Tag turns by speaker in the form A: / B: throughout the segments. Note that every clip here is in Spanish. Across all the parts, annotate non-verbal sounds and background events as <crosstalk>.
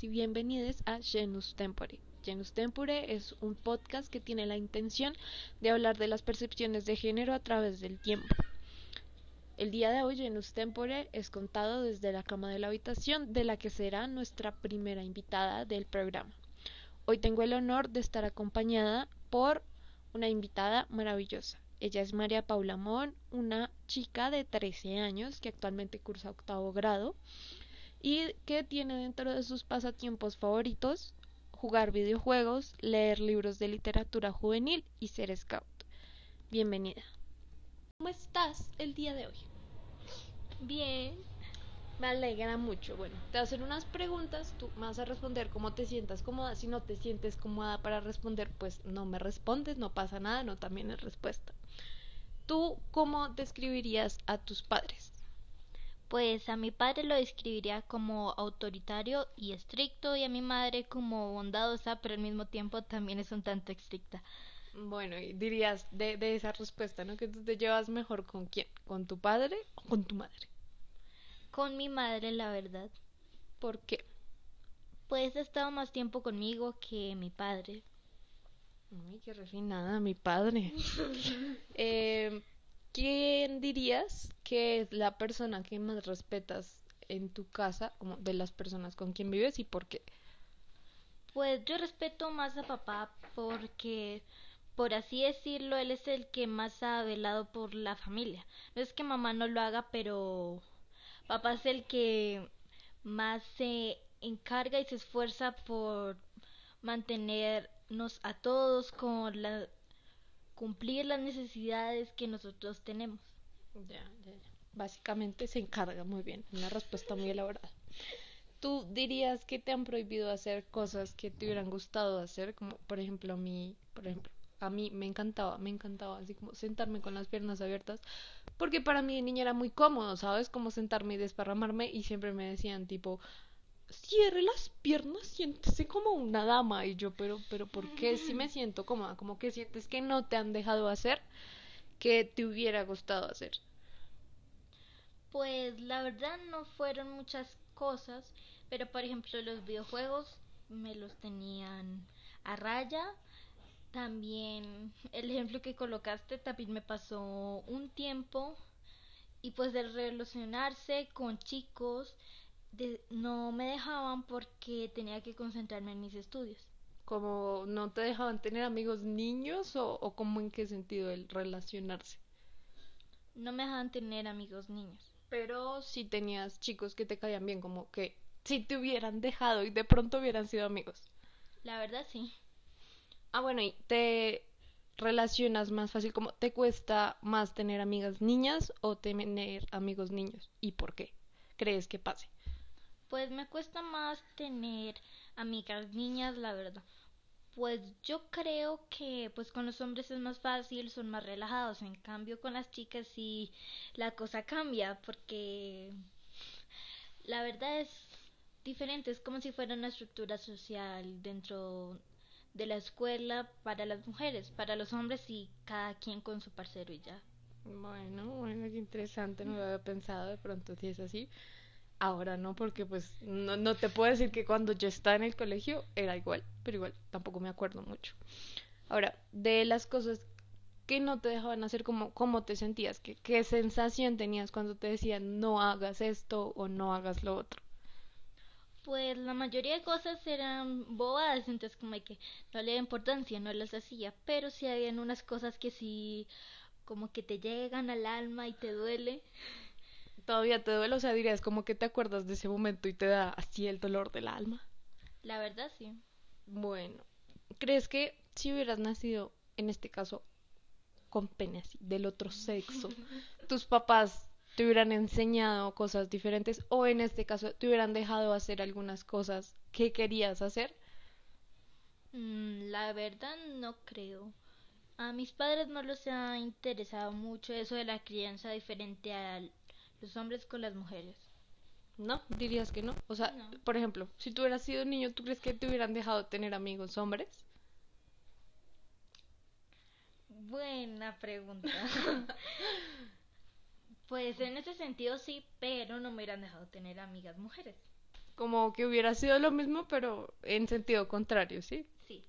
A: y bienvenidos a Genus Tempore. Genus Tempore es un podcast que tiene la intención de hablar de las percepciones de género a través del tiempo. El día de hoy Genus Tempore es contado desde la cama de la habitación de la que será nuestra primera invitada del programa. Hoy tengo el honor de estar acompañada por una invitada maravillosa. Ella es María Paula Mon, una chica de 13 años que actualmente cursa octavo grado y que tiene dentro de sus pasatiempos favoritos jugar videojuegos, leer libros de literatura juvenil y ser scout. Bienvenida. ¿Cómo estás el día de hoy?
B: Bien.
A: Me alegra mucho. Bueno, te voy a hacer unas preguntas, tú me vas a responder cómo te sientas cómoda. Si no te sientes cómoda para responder, pues no me respondes, no pasa nada, no también es respuesta. ¿Tú cómo describirías a tus padres?
B: Pues a mi padre lo describiría como autoritario y estricto y a mi madre como bondadosa, pero al mismo tiempo también es un tanto estricta.
A: Bueno, y dirías de, de esa respuesta, ¿no? Que tú te llevas mejor con quién, con tu padre o con tu madre.
B: Con mi madre, la verdad.
A: ¿Por qué?
B: Pues ha estado más tiempo conmigo que mi padre.
A: Ay, qué refinada, mi padre. <laughs> eh, ¿Quién dirías que es la persona que más respetas en tu casa, como de las personas con quien vives y por qué?
B: Pues yo respeto más a papá porque, por así decirlo, él es el que más ha velado por la familia. No es que mamá no lo haga, pero papá es el que más se encarga y se esfuerza por mantenernos a todos con la cumplir las necesidades que nosotros tenemos.
A: Ya, ya, ya. Básicamente se encarga muy bien, una respuesta muy elaborada. ¿Tú dirías que te han prohibido hacer cosas que te hubieran gustado hacer? Como por ejemplo a mí, por ejemplo, a mí me encantaba, me encantaba así como sentarme con las piernas abiertas, porque para mí de niña era muy cómodo, ¿sabes? Como sentarme y desparramarme y siempre me decían tipo, cierre las piernas, siéntese como una dama. Y yo, pero, pero, ¿por qué si me siento cómoda? Como que sientes que no te han dejado hacer que te hubiera gustado hacer.
B: Pues la verdad no fueron muchas cosas, pero por ejemplo los videojuegos me los tenían a raya. También el ejemplo que colocaste también me pasó un tiempo y pues de relacionarse con chicos no me dejaban porque tenía que concentrarme en mis estudios.
A: ¿Como no te dejaban tener amigos niños o, o como en qué sentido el relacionarse?
B: No me dejaban tener amigos niños.
A: Pero si tenías chicos que te caían bien, como que si te hubieran dejado y de pronto hubieran sido amigos.
B: La verdad sí.
A: Ah, bueno, y te relacionas más fácil, como te cuesta más tener amigas niñas o tener amigos niños y por qué crees que pase?
B: Pues me cuesta más tener amigas niñas, la verdad. Pues yo creo que pues con los hombres es más fácil, son más relajados. En cambio con las chicas sí la cosa cambia porque la verdad es diferente, es como si fuera una estructura social dentro de la escuela para las mujeres, para los hombres y cada quien con su parcero y ya.
A: Bueno, bueno, qué interesante, no lo había pensado de pronto si es así. Ahora no, porque pues no, no te puedo decir que cuando yo estaba en el colegio era igual, pero igual tampoco me acuerdo mucho. Ahora, de las cosas que no te dejaban hacer, como cómo te sentías? ¿Qué, ¿Qué sensación tenías cuando te decían no hagas esto o no hagas lo otro?
B: Pues la mayoría de cosas eran bobadas, entonces como que no le da importancia, no las hacía, pero sí habían unas cosas que sí como que te llegan al alma y te duele
A: todavía te duele, o sea, dirías como que te acuerdas de ese momento y te da así el dolor del alma.
B: La verdad sí.
A: Bueno, ¿crees que si hubieras nacido, en este caso, con pene así, del otro sexo, <laughs> tus papás te hubieran enseñado cosas diferentes o en este caso te hubieran dejado hacer algunas cosas que querías hacer?
B: Mm, la verdad no creo. A mis padres no les ha interesado mucho eso de la crianza diferente al los hombres con las mujeres.
A: ¿No? Dirías que no. O sea, por ejemplo, si tú hubieras sido niño, ¿tú crees que te hubieran dejado tener amigos hombres?
B: Buena pregunta. <laughs> pues en ese sentido sí, pero no me hubieran dejado tener amigas mujeres.
A: Como que hubiera sido lo mismo, pero en sentido contrario, ¿sí?
B: Sí.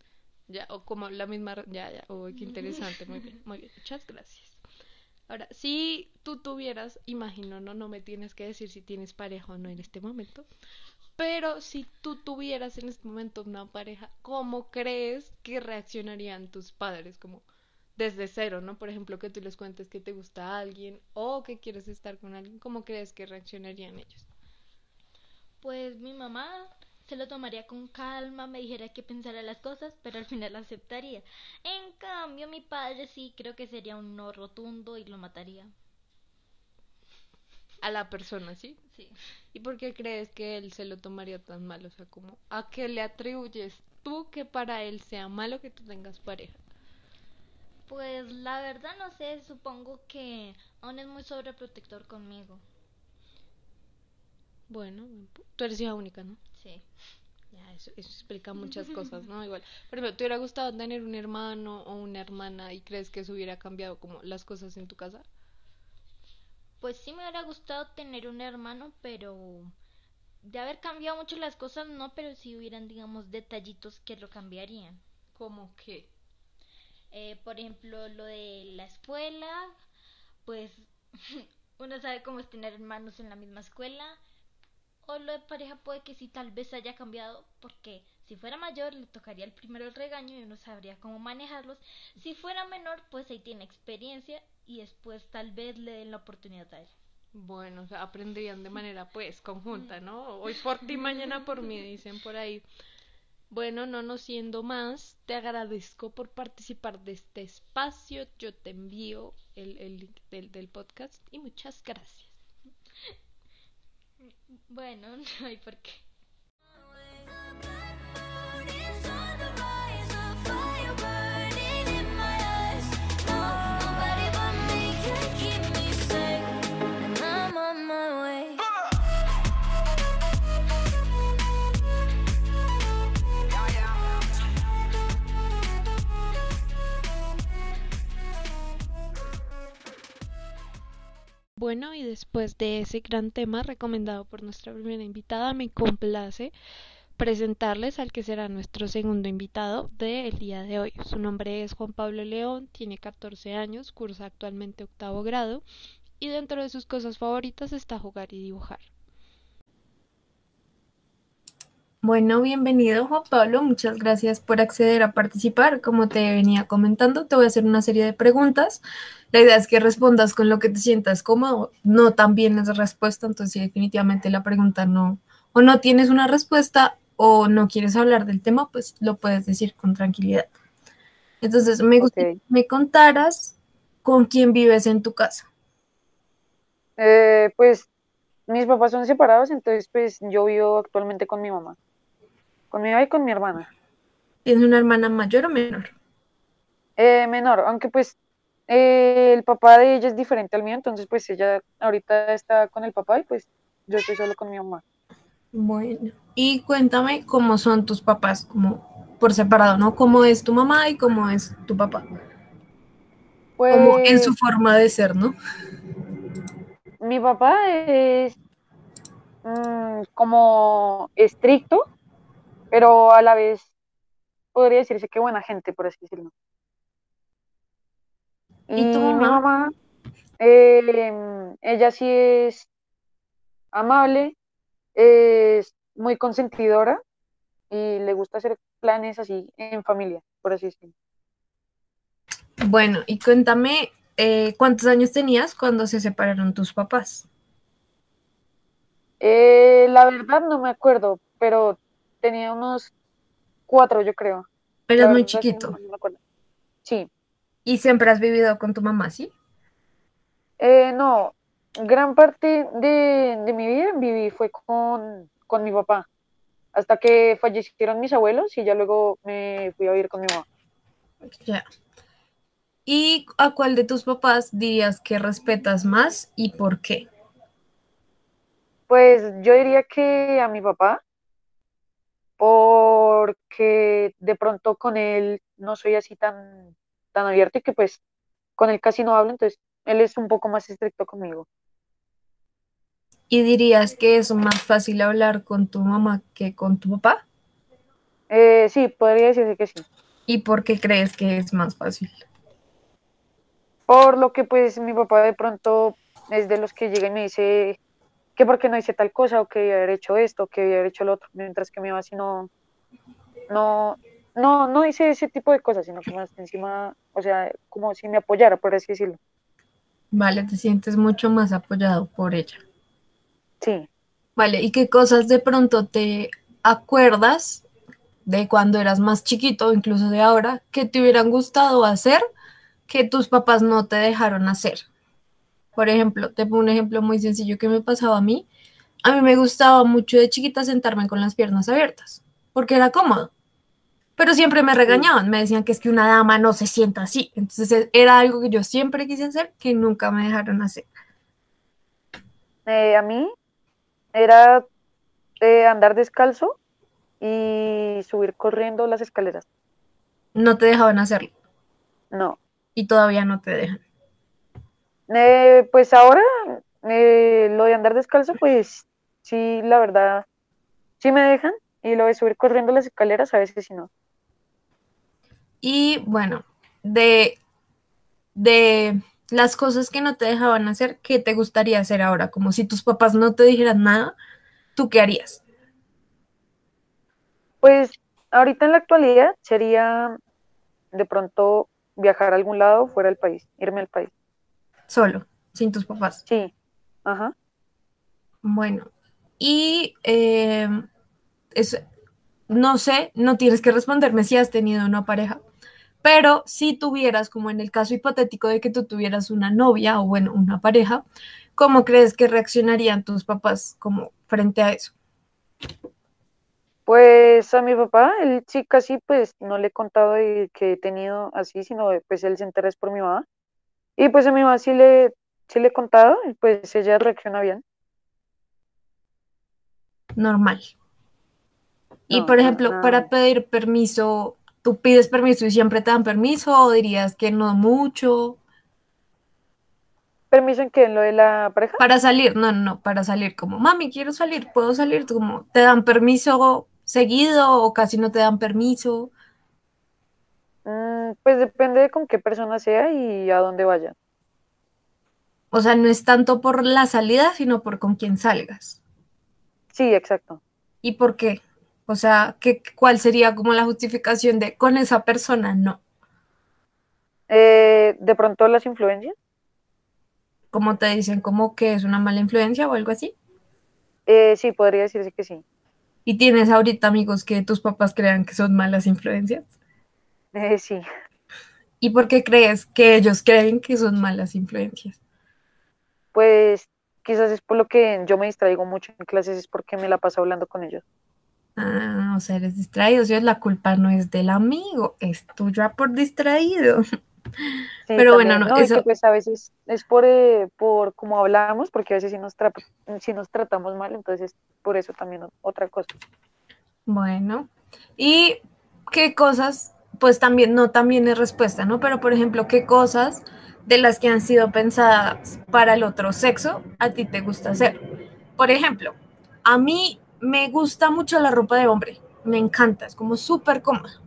A: Ya, o como la misma, ya, ya, oh, qué <laughs> interesante, muy bien, muy bien, muchas gracias. Ahora, si tú tuvieras, imagino, no, no me tienes que decir si tienes pareja o no en este momento, pero si tú tuvieras en este momento una pareja, ¿cómo crees que reaccionarían tus padres? Como desde cero, ¿no? Por ejemplo, que tú les cuentes que te gusta alguien o que quieres estar con alguien, ¿cómo crees que reaccionarían ellos?
B: Pues mi mamá se lo tomaría con calma, me dijera que pensara las cosas, pero al final aceptaría. En cambio, mi padre sí creo que sería un no rotundo y lo mataría.
A: A la persona, ¿sí?
B: Sí.
A: ¿Y por qué crees que él se lo tomaría tan mal? O sea, como, ¿a qué le atribuyes tú que para él sea malo que tú tengas pareja?
B: Pues la verdad no sé, supongo que aún es muy sobreprotector conmigo.
A: Bueno, tú eres hija única, ¿no?
B: Sí.
A: Ya, eso, eso explica muchas cosas, ¿no? Igual, por ejemplo, ¿te hubiera gustado tener un hermano o una hermana y crees que eso hubiera cambiado como las cosas en tu casa?
B: Pues sí me hubiera gustado tener un hermano, pero de haber cambiado mucho las cosas, no, pero si hubieran, digamos, detallitos que lo cambiarían.
A: ¿Cómo qué?
B: Eh, por ejemplo, lo de la escuela, pues <laughs> uno sabe cómo es tener hermanos en la misma escuela. O lo de pareja puede que sí, tal vez haya cambiado, porque si fuera mayor le tocaría el primero el regaño y uno sabría cómo manejarlos. Si fuera menor, pues ahí tiene experiencia y después tal vez le den la oportunidad a él.
A: Bueno, o sea, aprenderían de manera <laughs> pues conjunta, ¿no? Hoy por ti, mañana por mí, <laughs> dicen por ahí. Bueno, no nos siendo más, te agradezco por participar de este espacio. Yo te envío el, el link del, del podcast y muchas gracias. <laughs>
B: Bueno, <laughs> no hay por qué.
A: Bueno, y después de ese gran tema recomendado por nuestra primera invitada, me complace presentarles al que será nuestro segundo invitado del día de hoy. Su nombre es Juan Pablo León, tiene 14 años, cursa actualmente octavo grado y dentro de sus cosas favoritas está jugar y dibujar.
C: Bueno, bienvenido Juan Pablo, muchas gracias por acceder a participar. Como te venía comentando, te voy a hacer una serie de preguntas. La idea es que respondas con lo que te sientas cómodo, no también es respuesta, entonces definitivamente la pregunta no, o no tienes una respuesta o no quieres hablar del tema, pues lo puedes decir con tranquilidad. Entonces, me gustaría que me contaras con quién vives en tu casa.
D: Eh, pues mis papás son separados, entonces pues yo vivo actualmente con mi mamá, con mi mamá y con mi hermana.
C: ¿Tienes una hermana mayor o menor?
D: Eh, menor, aunque pues eh, el papá de ella es diferente al mío, entonces pues ella ahorita está con el papá y pues yo estoy solo con mi mamá.
C: Bueno, y cuéntame cómo son tus papás, como por separado, ¿no? ¿Cómo es tu mamá y cómo es tu papá? Como en
D: Pues
C: su forma de ser, ¿no?
D: mi papá es mm, como estricto, pero a la vez podría decirse que buena gente, por así decirlo.
C: ¿Y tu
D: mi
C: mamá?
D: mamá, eh, ella sí es amable, es muy consentidora y le gusta hacer planes así en familia, por así decirlo.
C: Bueno, y cuéntame, eh, ¿cuántos años tenías cuando se separaron tus papás?
D: Eh, la verdad no me acuerdo, pero tenía unos cuatro, yo creo.
C: Eres muy
D: no,
C: chiquito
D: no me acuerdo. Sí.
C: y siempre has vivido con tu mamá, ¿sí?
D: Eh, no, gran parte de, de mi vida viví fue con, con mi papá, hasta que fallecieron mis abuelos y ya luego me fui a vivir con mi mamá.
C: Ya. ¿Y a cuál de tus papás dirías que respetas más y por qué?
D: Pues yo diría que a mi papá, porque de pronto con él no soy así tan, tan abierto y que pues con él casi no hablo, entonces él es un poco más estricto conmigo.
C: ¿Y dirías que es más fácil hablar con tu mamá que con tu papá?
D: Eh, sí, podría decirse que sí.
C: ¿Y por qué crees que es más fácil?
D: Por lo que pues mi papá de pronto es de los que llega y me dice que por qué no hice tal cosa o que debía haber hecho esto, que debía haber hecho lo otro, mientras que mi mamá si no, no, no, no dice ese tipo de cosas, sino que más encima, o sea, como si me apoyara, por así decirlo.
C: Vale, te sientes mucho más apoyado por ella.
D: Sí.
C: Vale, ¿y qué cosas de pronto te acuerdas de cuando eras más chiquito, incluso de ahora, que te hubieran gustado hacer que tus papás no te dejaron hacer? Por ejemplo, te pongo un ejemplo muy sencillo que me pasaba a mí. A mí me gustaba mucho de chiquita sentarme con las piernas abiertas, porque era cómodo. Pero siempre me regañaban, me decían que es que una dama no se sienta así. Entonces e, era algo que yo siempre quise hacer, que nunca me dejaron hacer.
D: Eh, a mí era eh, andar descalzo y subir corriendo las escaleras.
C: No te dejaban hacerlo.
D: No.
C: Y todavía no te dejan.
D: Eh, pues ahora, eh, lo de andar descalzo, pues sí, la verdad, sí me dejan. Y lo de subir corriendo las escaleras, a veces sí no.
C: Y bueno, de, de las cosas que no te dejaban hacer, ¿qué te gustaría hacer ahora? Como si tus papás no te dijeran nada, ¿tú qué harías?
D: Pues ahorita en la actualidad sería de pronto viajar a algún lado fuera del país, irme al país.
C: Solo, sin tus papás.
D: Sí, ajá.
C: Bueno, y eh, es, no sé, no tienes que responderme si has tenido una pareja, pero si tuvieras, como en el caso hipotético de que tú tuvieras una novia o bueno, una pareja, ¿cómo crees que reaccionarían tus papás como frente a eso?
D: Pues a mi papá, él sí casi pues no le he contado de que he tenido así, sino pues él se interesa por mi mamá. Y pues a mi mamá sí le, sí le he contado y pues ella reacciona bien.
C: Normal. Y por
D: no,
C: ejemplo, para pedir permiso, ¿tú pides permiso y siempre te dan permiso o dirías que no mucho?
D: ¿Permiso en qué? ¿En lo de la pareja?
C: Para salir, no, no, no, para salir como, mami, quiero salir, puedo salir, como, ¿te dan permiso seguido o casi no te dan permiso?
D: Mm, pues depende de con qué persona sea y a dónde vaya.
C: O sea, no es tanto por la salida, sino por con quién salgas.
D: Sí, exacto.
C: ¿Y por qué? O sea, ¿qué, ¿cuál sería como la justificación de con esa persona no?
D: Eh, de pronto las influencias.
C: Como te dicen, como que es una mala influencia o algo así.
D: Eh, sí, podría decirse que sí.
C: Y tienes ahorita amigos que tus papás crean que son malas influencias.
D: Eh, sí.
C: ¿Y por qué crees que ellos creen que son malas influencias?
D: Pues quizás es por lo que yo me distraigo mucho en clases, es porque me la paso hablando con ellos.
C: Ah, o sea, eres distraído. Si la culpa no es del amigo, es tuya por distraído. <laughs>
D: Sí,
C: Pero bueno, no,
D: y
C: eso-
D: que pues a veces es por, eh, por cómo hablamos, porque a veces sí nos, tra- sí nos tratamos mal, entonces por eso también otra cosa.
C: Bueno, ¿y qué cosas? Pues también, no también es respuesta, ¿no? Pero por ejemplo, ¿qué cosas de las que han sido pensadas para el otro sexo a ti te gusta hacer? Por ejemplo, a mí me gusta mucho la ropa de hombre, me encanta, es como súper cómoda.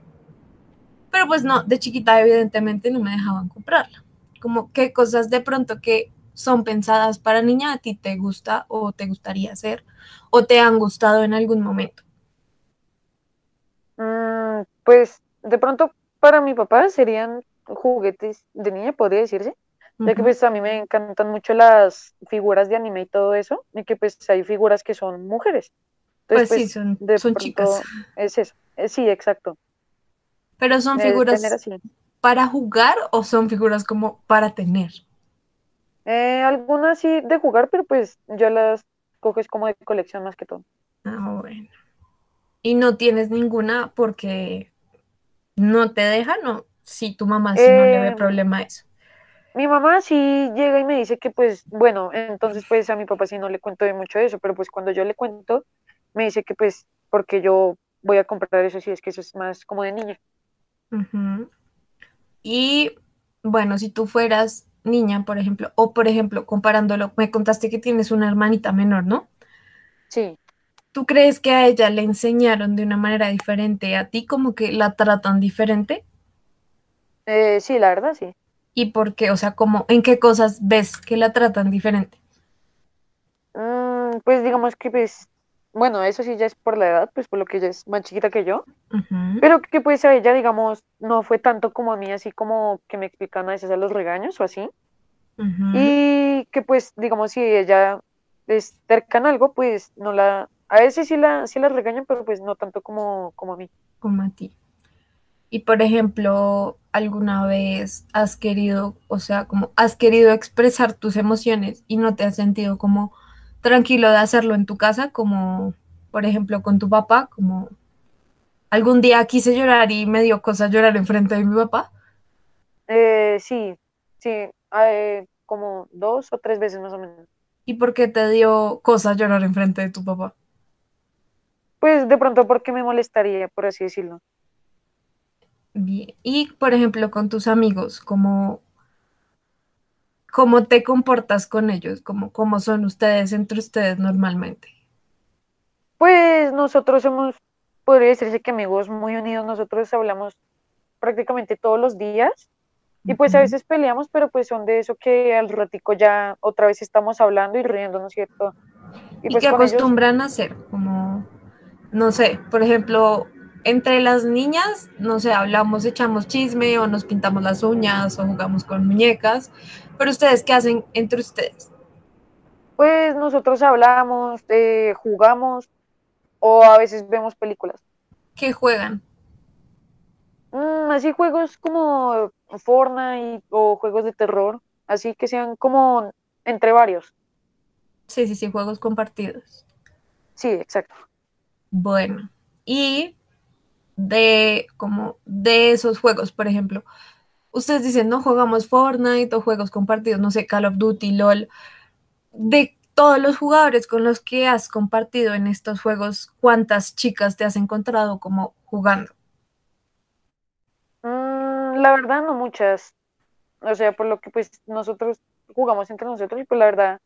C: Pero pues no, de chiquita evidentemente no me dejaban comprarla. Como qué cosas de pronto que son pensadas para niña a ti te gusta o te gustaría hacer o te han gustado en algún momento.
D: Mm, pues de pronto para mi papá serían juguetes de niña, podría decirse, ya que pues a mí me encantan mucho las figuras de anime y todo eso, y que pues hay figuras que son mujeres.
C: Pues sí, son,
D: de
C: son chicas.
D: es eso. Sí, exacto.
C: Pero son figuras para jugar o son figuras como para tener.
D: Eh, algunas sí de jugar, pero pues yo las coges como de colección más que todo.
C: Ah, bueno. Y no tienes ninguna porque no te dejan o si tu mamá sí no le ve
D: Eh,
C: problema a eso.
D: Mi mamá sí llega y me dice que pues, bueno, entonces pues a mi papá sí no le cuento de mucho de eso, pero pues cuando yo le cuento, me dice que pues, porque yo voy a comprar eso, sí, es que eso es más como de niña.
C: Y bueno, si tú fueras niña, por ejemplo, o por ejemplo, comparándolo, me contaste que tienes una hermanita menor, ¿no?
D: Sí.
C: ¿Tú crees que a ella le enseñaron de una manera diferente a ti, como que la tratan diferente?
D: Eh, sí, la verdad, sí.
C: ¿Y por qué? O sea, como, ¿en qué cosas ves que la tratan diferente?
D: Mm, pues digamos que pues, bueno, eso sí ya es por la edad, pues por lo que ella es más chiquita que yo, pero que pues a ella, digamos, no fue tanto como a mí, así como que me explican a veces a los regaños o así, y que pues, digamos, si ella es terca en algo, pues no la, a veces sí la, sí la regañan, pero pues no tanto como, como a mí.
C: como a ti. Y por ejemplo, ¿alguna vez has querido, o sea, como has querido expresar tus emociones y no te has sentido como tranquilo de hacerlo en tu casa, como por ejemplo con tu papá, como algún día quise llorar y me dio cosa llorar enfrente de mi papá?
D: Eh, sí, sí, eh, como dos o tres veces más o menos.
C: ¿Y por qué te dio cosa llorar enfrente de tu papá?
D: Pues de pronto porque me molestaría, por así decirlo.
C: Bien. Y por ejemplo con tus amigos, como cómo te comportas con ellos, como cómo son ustedes entre ustedes normalmente.
D: Pues nosotros somos, podría decirse que amigos muy unidos, nosotros hablamos prácticamente todos los días y pues a veces peleamos, pero pues son de eso que al ratico ya otra vez estamos hablando y riéndonos, ¿cierto? Y
C: ¿Y
D: pues
C: qué
D: con ellos,
C: acostumbran a hacer? Como, no sé, por ejemplo, entre las niñas, no sé, hablamos, echamos chisme o nos pintamos las uñas o jugamos con muñecas, pero ustedes, ¿qué hacen entre ustedes?
D: pues nosotros hablamos, eh, jugamos o a veces vemos películas.
C: ¿Qué juegan?
D: Mm, así juegos como Fortnite o juegos de terror, así que sean como entre varios.
C: Sí, sí, sí, juegos compartidos.
D: Sí, exacto.
C: Bueno, y de como de esos juegos, por ejemplo, ustedes dicen, no jugamos Fortnite o juegos compartidos, no sé, Call of Duty, LOL. De todos los jugadores con los que has compartido en estos juegos, ¿cuántas chicas te has encontrado como jugando?
D: Mm, la verdad, no muchas. O sea, por lo que pues nosotros jugamos entre nosotros y pues la verdad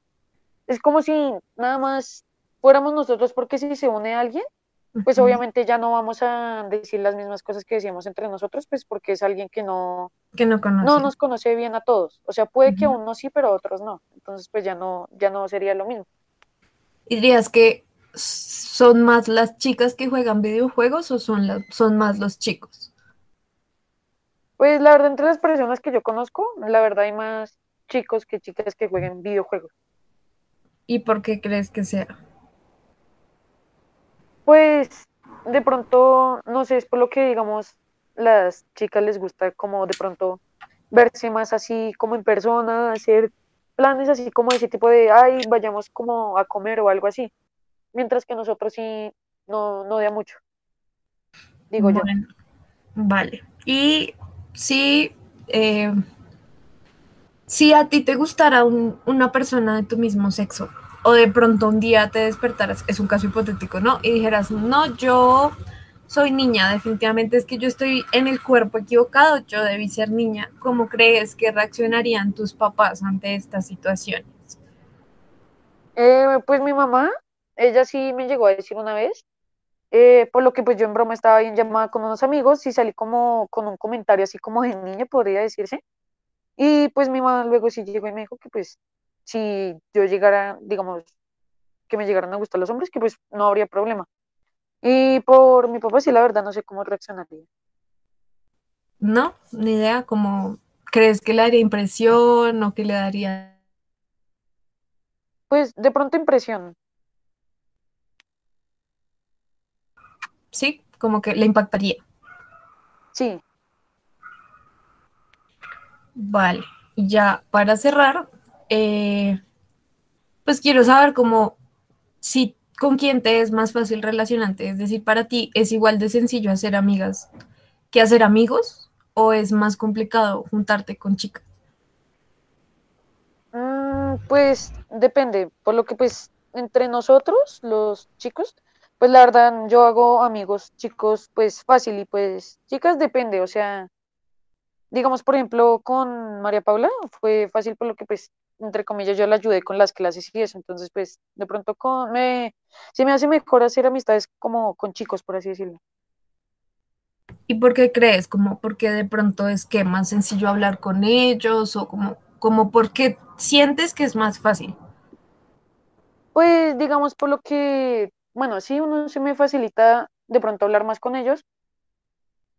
D: es como si nada más fuéramos nosotros porque si se une alguien, pues obviamente ya no vamos a decir las mismas cosas que decíamos entre nosotros, pues porque es alguien que no,
C: Que no
D: no
C: conocen.
D: nos conoce bien a todos. O sea, puede que a unos sí, pero a otros no. Entonces, pues ya no, ya no sería lo mismo.
C: ¿Y dirías que son más las chicas que juegan videojuegos o son, la- son más los chicos?
D: Pues la verdad, entre las personas que yo conozco, la verdad hay más chicos que chicas que jueguen videojuegos.
C: ¿Y por qué crees que sea?
D: Pues de pronto, no sé, es por lo que digamos, las chicas les gusta como de pronto verse más así como en persona, hacer planes así como ese tipo de, ay, vayamos como a comer o algo así. Mientras que nosotros sí no, no da mucho, digo yo.
C: Vale. Y si, eh, si a ti te gustara un- una persona de tu mismo sexo, o de pronto un día te despertaras, es un caso hipotético, ¿no? Y dijeras, no, yo soy niña, definitivamente es que yo estoy en el cuerpo equivocado, yo debí ser niña. ¿Cómo crees que reaccionarían tus papás ante estas situaciones?
D: Eh, pues mi mamá, ella sí me llegó a decir una vez, eh, por lo que pues yo en broma estaba bien llamada con unos amigos y salí como con un comentario así como de niña, podría decirse. Y pues mi mamá luego sí llegó y me dijo que pues si yo llegara, digamos, que me llegaran a gustar los hombres, que pues no habría problema. Y por mi papá sí, la verdad, no sé cómo reaccionaría.
C: ¿No? Ni idea, ¿cómo crees que le daría impresión o que le daría...
D: Pues de pronto impresión.
C: Sí, como que le impactaría.
D: Sí,
C: Vale, ya para cerrar, eh, pues quiero saber cómo, si con quién te es más fácil relacionarte, es decir, para ti es igual de sencillo hacer amigas que hacer amigos, o es más complicado juntarte con chicas.
D: Mm, pues depende, por lo que pues entre nosotros, los chicos, pues la verdad yo hago amigos chicos pues fácil y pues chicas depende, o sea, digamos, por ejemplo, con María Paula fue fácil por lo que, pues, entre comillas, yo la ayudé con las clases y eso. Entonces, pues, de pronto con, me, se me hace mejor hacer amistades como con chicos, por así decirlo.
C: ¿Y por qué crees? ¿Como porque de pronto es que más sencillo hablar con ellos o como, como porque sientes que es más fácil?
D: Pues digamos por lo que, bueno, sí, uno se me facilita de pronto hablar más con ellos.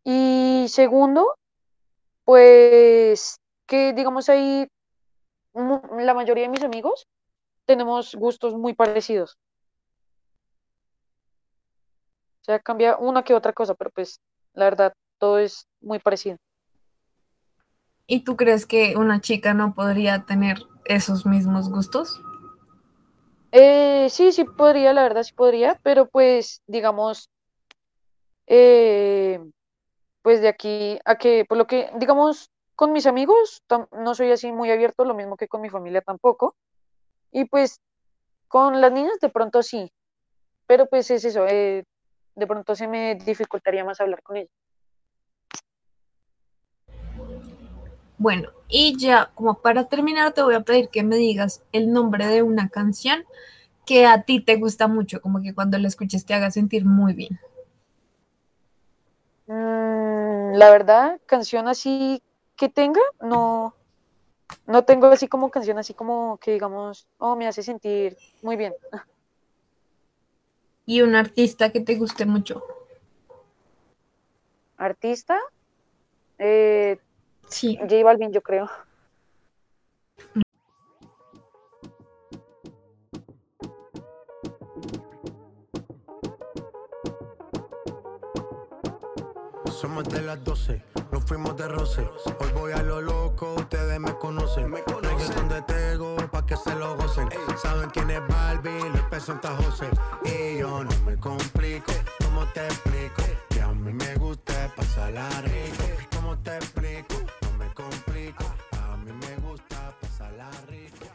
D: Y segundo, pues que digamos ahí la mayoría de mis amigos tenemos gustos muy parecidos. O sea, cambia una que otra cosa, pero pues la verdad, todo es muy parecido.
C: ¿Y tú crees que una chica no podría tener esos mismos gustos?
D: Eh, sí, sí podría, la verdad sí podría, pero pues digamos, eh, pues de aquí a que, por lo que, digamos, con mis amigos no soy así muy abierto, lo mismo que con mi familia tampoco. Y pues con las niñas de pronto sí, pero pues es eso, eh, de pronto se me dificultaría más hablar con ellas.
C: Bueno, y ya como para terminar te voy a pedir que me digas el nombre de una canción que a ti te gusta mucho, como que cuando la escuches te haga sentir muy bien.
D: Mm, la verdad, canción así que tenga, no, no tengo así como canción así como que digamos, oh, me hace sentir muy bien.
C: ¿Y un artista que te guste mucho?
D: ¿Artista? Eh,
C: Sí.
D: J Balvin, yo creo.
E: Somos de las 12, nos fuimos de roce. Hoy voy a lo loco, ustedes me conocen. Me conocen donde tengo pa' que se lo gocen. Saben quién es Barbie, les presenta José. Y yo no me complico, ¿cómo te explico? Que a mí me gusta pasarla rico. ¿Cómo te explico? No me complico, a mí me gusta pasarla rico.